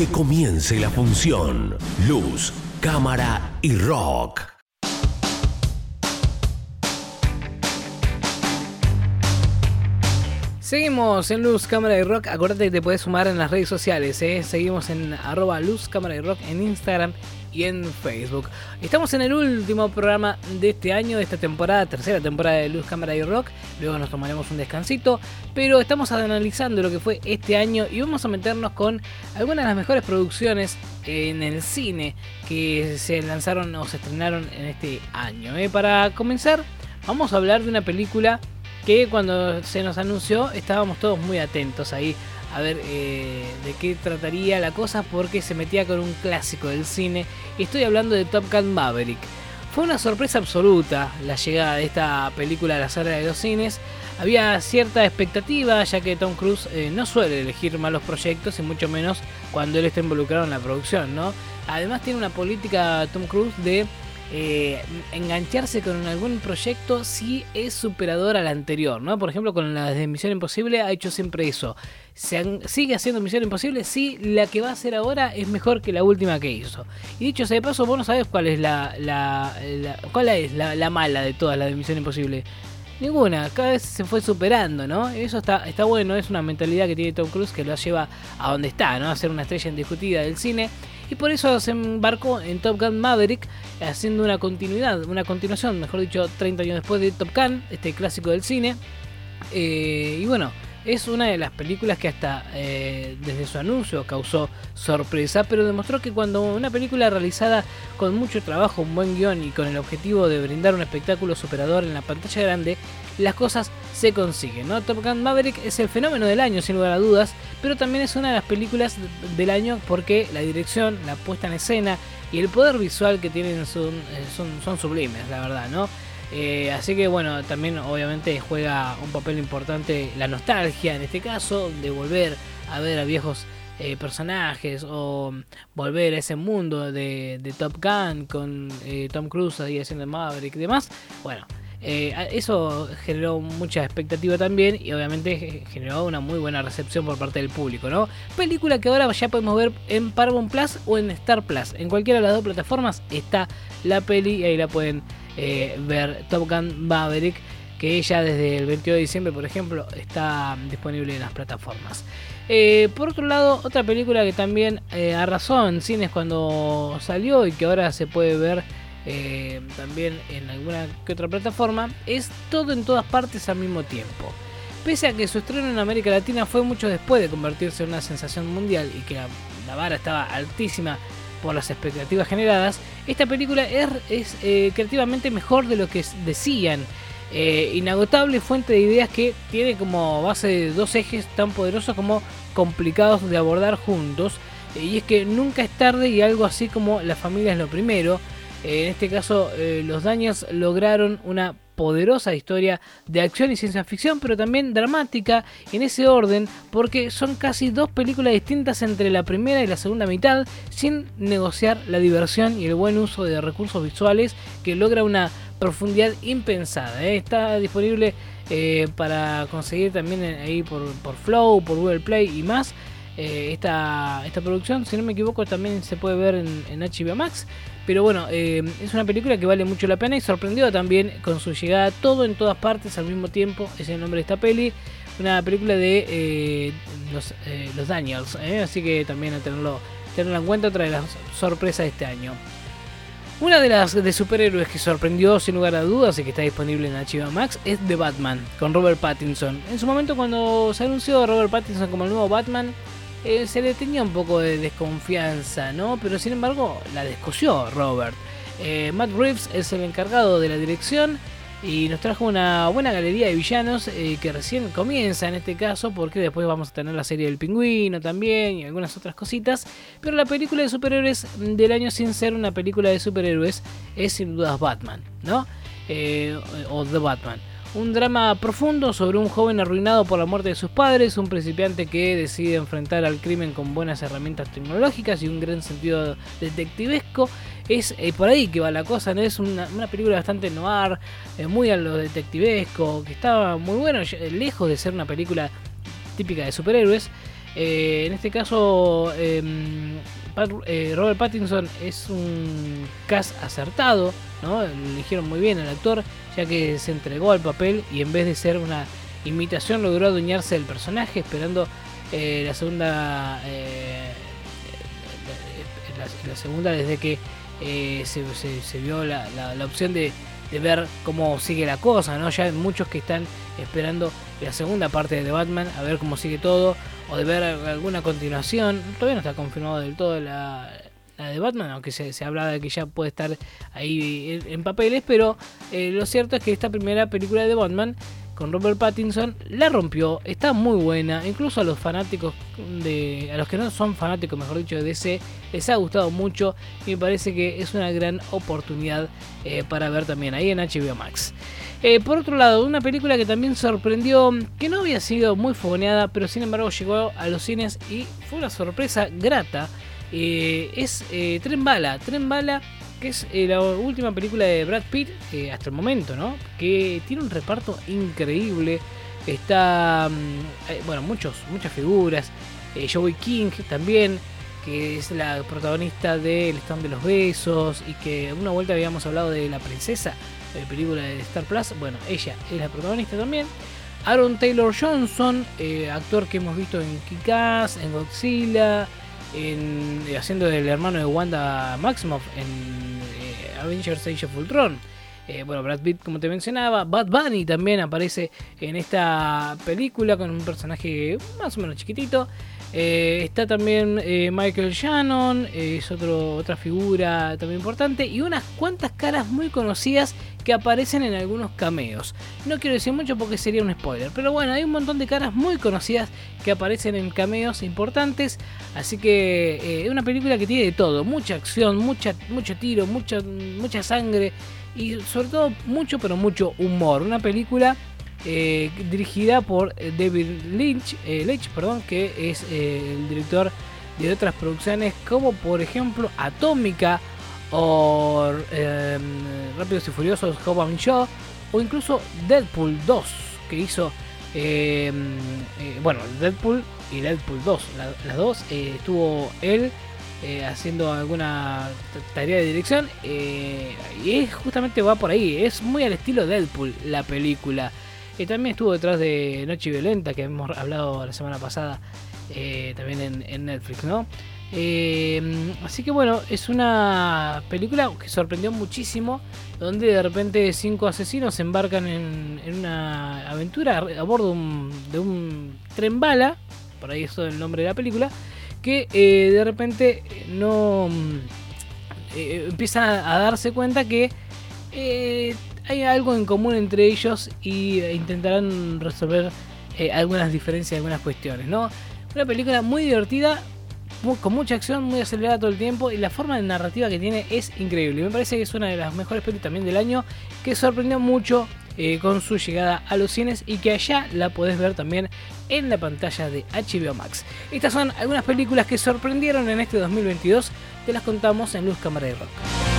Que comience la función. Luz, cámara y rock. Seguimos en Luz, Cámara y Rock. Acuérdate que te puedes sumar en las redes sociales. ¿eh? Seguimos en arroba Luz, Cámara y Rock en Instagram y en Facebook. Estamos en el último programa de este año, de esta temporada, tercera temporada de Luz, Cámara y Rock. Luego nos tomaremos un descansito. Pero estamos analizando lo que fue este año y vamos a meternos con algunas de las mejores producciones en el cine que se lanzaron o se estrenaron en este año. ¿eh? Para comenzar, vamos a hablar de una película que cuando se nos anunció estábamos todos muy atentos ahí a ver eh, de qué trataría la cosa porque se metía con un clásico del cine. Estoy hablando de Top Gun Maverick. Fue una sorpresa absoluta la llegada de esta película a la sala de los cines. Había cierta expectativa ya que Tom Cruise eh, no suele elegir malos proyectos y mucho menos cuando él está involucrado en la producción, ¿no? Además tiene una política Tom Cruise de eh, engancharse con algún proyecto si es superador al anterior, ¿no? Por ejemplo, con la de Misión Imposible ha hecho siempre eso. Sigue haciendo Misión Imposible si la que va a hacer ahora es mejor que la última que hizo. Y dicho sea de paso, vos no sabés cuál es la, la, cuál es la, mala de todas las de Misión Imposible. Ninguna, cada vez se fue superando, ¿no? Eso está, está bueno, es una mentalidad que tiene Tom Cruise que lo lleva a donde está, ¿no? A ser una estrella indiscutida del cine y por eso se embarcó en Top Gun Maverick, haciendo una continuidad, una continuación, mejor dicho, 30 años después de Top Gun, este clásico del cine. Eh, y bueno, es una de las películas que hasta eh, desde su anuncio causó sorpresa, pero demostró que cuando una película realizada con mucho trabajo, un buen guion y con el objetivo de brindar un espectáculo superador en la pantalla grande, las cosas se consiguen. ¿no? Top Gun Maverick es el fenómeno del año, sin lugar a dudas, pero también es una de las películas del año porque la dirección, la puesta en escena y el poder visual que tienen son, eh, son, son sublimes, la verdad, ¿no? Eh, así que bueno, también obviamente juega un papel importante la nostalgia en este caso, de volver a ver a viejos eh, personajes o volver a ese mundo de, Top Gun con eh, Tom Cruise ahí haciendo Maverick y demás. Bueno, eso generó mucha expectativa también y obviamente generó una muy buena recepción por parte del público, ¿no? Película que ahora ya podemos ver en Paramount Plus o en Star Plus. En cualquiera de las dos plataformas está la peli y ahí la pueden eh, ver Top Gun Maverick, que ya desde el 22 de diciembre, por ejemplo, está disponible en las plataformas. Eh, por otro lado, otra película que también eh, arrasó en cines cuando salió y que ahora se puede ver también en alguna que otra plataforma es Todo en todas partes al mismo tiempo. Pese a que su estreno en América Latina fue mucho después de convertirse en una sensación mundial y que la vara estaba altísima por las expectativas generadas, esta película es, eh, creativamente mejor de lo que decían. Eh, inagotable fuente de ideas que tiene como base dos ejes tan poderosos como complicados de abordar juntos. Eh, y es que nunca es tarde y algo así como la familia es lo primero. En este caso, los daños lograron una poderosa historia de acción y ciencia ficción, pero también dramática en ese orden, porque son casi dos películas distintas entre la primera y la segunda mitad, sin negociar la diversión y el buen uso de recursos visuales que logra una profundidad impensada. ¿eh? Está disponible eh, para conseguir también ahí por, Flow, por Google Play y más. Eh, esta, esta producción, si no me equivoco, también se puede ver en, HBO Max. Pero bueno, eh, es una película que vale mucho la pena y sorprendió también con su llegada todo en todas partes al mismo tiempo. Es el nombre de esta peli. Una película de eh, los, los, Daniels. Así que también a tenerlo, tenerlo en cuenta, otra de las sorpresas de este año. Una de las de superhéroes que sorprendió sin lugar a dudas y que está disponible en HBO Max es The Batman con Robert Pattinson. En su momento cuando se anunció Robert Pattinson como el nuevo Batman, eh, se le tenía un poco de desconfianza, ¿no? Pero sin embargo la descosió Robert. Eh, Matt Reeves es el encargado de la dirección y nos trajo una buena galería de villanos eh, que recién comienza en este caso porque después vamos a tener la serie del pingüino también y algunas otras cositas. Pero la película de superhéroes del año sin ser una película de superhéroes es sin dudas Batman, ¿no? o The Batman. Un drama profundo sobre un joven arruinado por la muerte de sus padres, un principiante que decide enfrentar al crimen con buenas herramientas tecnológicas y un gran sentido detectivesco. Es eh, por ahí que va la cosa, ¿no? Es una, película bastante noir, eh, muy a lo detectivesco, que estaba muy bueno, lejos de ser una película típica de superhéroes. Eh, en este caso, em, eh, Robert Pattinson es un cast acertado, ¿no? Eligieron muy bien al actor, ya que se entregó al papel y en vez de ser una imitación logró adueñarse del personaje, esperando eh, la segunda la, segunda desde que se, vio la, opción de, de, ver cómo sigue la cosa, ¿no? Ya hay muchos que están esperando la segunda parte de The Batman, a ver cómo sigue todo, o de ver alguna continuación. Todavía no está confirmado del todo la, de Batman, aunque se, se habla de que ya puede estar ahí en, papeles, pero eh, lo cierto es que esta primera película de Batman con Robert Pattinson la rompió, está muy buena, incluso a los fanáticos de a los que no son fanáticos, mejor dicho, de DC les ha gustado mucho y me parece que es una gran oportunidad eh, para ver también ahí en HBO Max. Eh, por otro lado, una película que también sorprendió, que no había sido muy fogoneada, pero sin embargo llegó a los cines y fue una sorpresa grata. Eh, es Tren Bala. Tren Bala que es eh, la última película de Brad Pitt eh, hasta el momento, ¿no? Que tiene un reparto increíble. Está, mm, eh, bueno, muchos, muchas figuras. Joey King también, que es la protagonista de El Stand de los Besos y que una vuelta habíamos hablado de La Princesa, de película de Star Plus. Bueno, ella es la protagonista también. Aaron Taylor Johnson, actor que hemos visto en Kick-Ass, en Godzilla, en, haciendo del hermano de Wanda Maximoff en eh, Avengers Age of Ultron. Eh, bueno, Brad Pitt, como te mencionaba, Bad Bunny también aparece en esta película con un personaje más o menos chiquitito. Eh, está también Michael Shannon, es otro, otra figura también importante, y unas cuantas caras muy conocidas que aparecen en algunos cameos. No quiero decir mucho porque sería un spoiler, pero bueno, hay un montón de caras muy conocidas que aparecen en cameos importantes, así que eh, es una película que tiene de todo, mucha acción, mucha, mucho tiro, mucha, mucha sangre y sobre todo mucho, pero mucho humor. Una película eh, dirigida por eh, David Lynch, Lynch perdón, que es el director de otras producciones como por ejemplo Atómica o em, Rápidos y Furiosos Hobbs Show o incluso Deadpool 2 que hizo em, eh, bueno Deadpool y Deadpool 2 las dos eh, estuvo él eh, haciendo alguna tarea de dirección y es justamente va por ahí es muy al estilo Deadpool la película. Y también estuvo detrás de Noche Violenta que hemos hablado la semana pasada también en Netflix no eh, así que bueno, es una película que sorprendió muchísimo, donde de repente cinco asesinos se embarcan en, una aventura a bordo de un tren bala, por ahí es todo el nombre de la película, que eh, de repente no eh, empiezan a, darse cuenta que hay algo en común entre ellos y intentarán resolver algunas diferencias, algunas cuestiones, ¿no? Una película muy divertida, con mucha acción, muy acelerada todo el tiempo y la forma de narrativa que tiene es increíble. Me parece que es una de las mejores películas también del año que sorprendió mucho eh, con su llegada a los cines y que allá la podés ver también en la pantalla de HBO Max. Estas son algunas películas que sorprendieron en este 2022, te las contamos en Luz Cámara y Rock.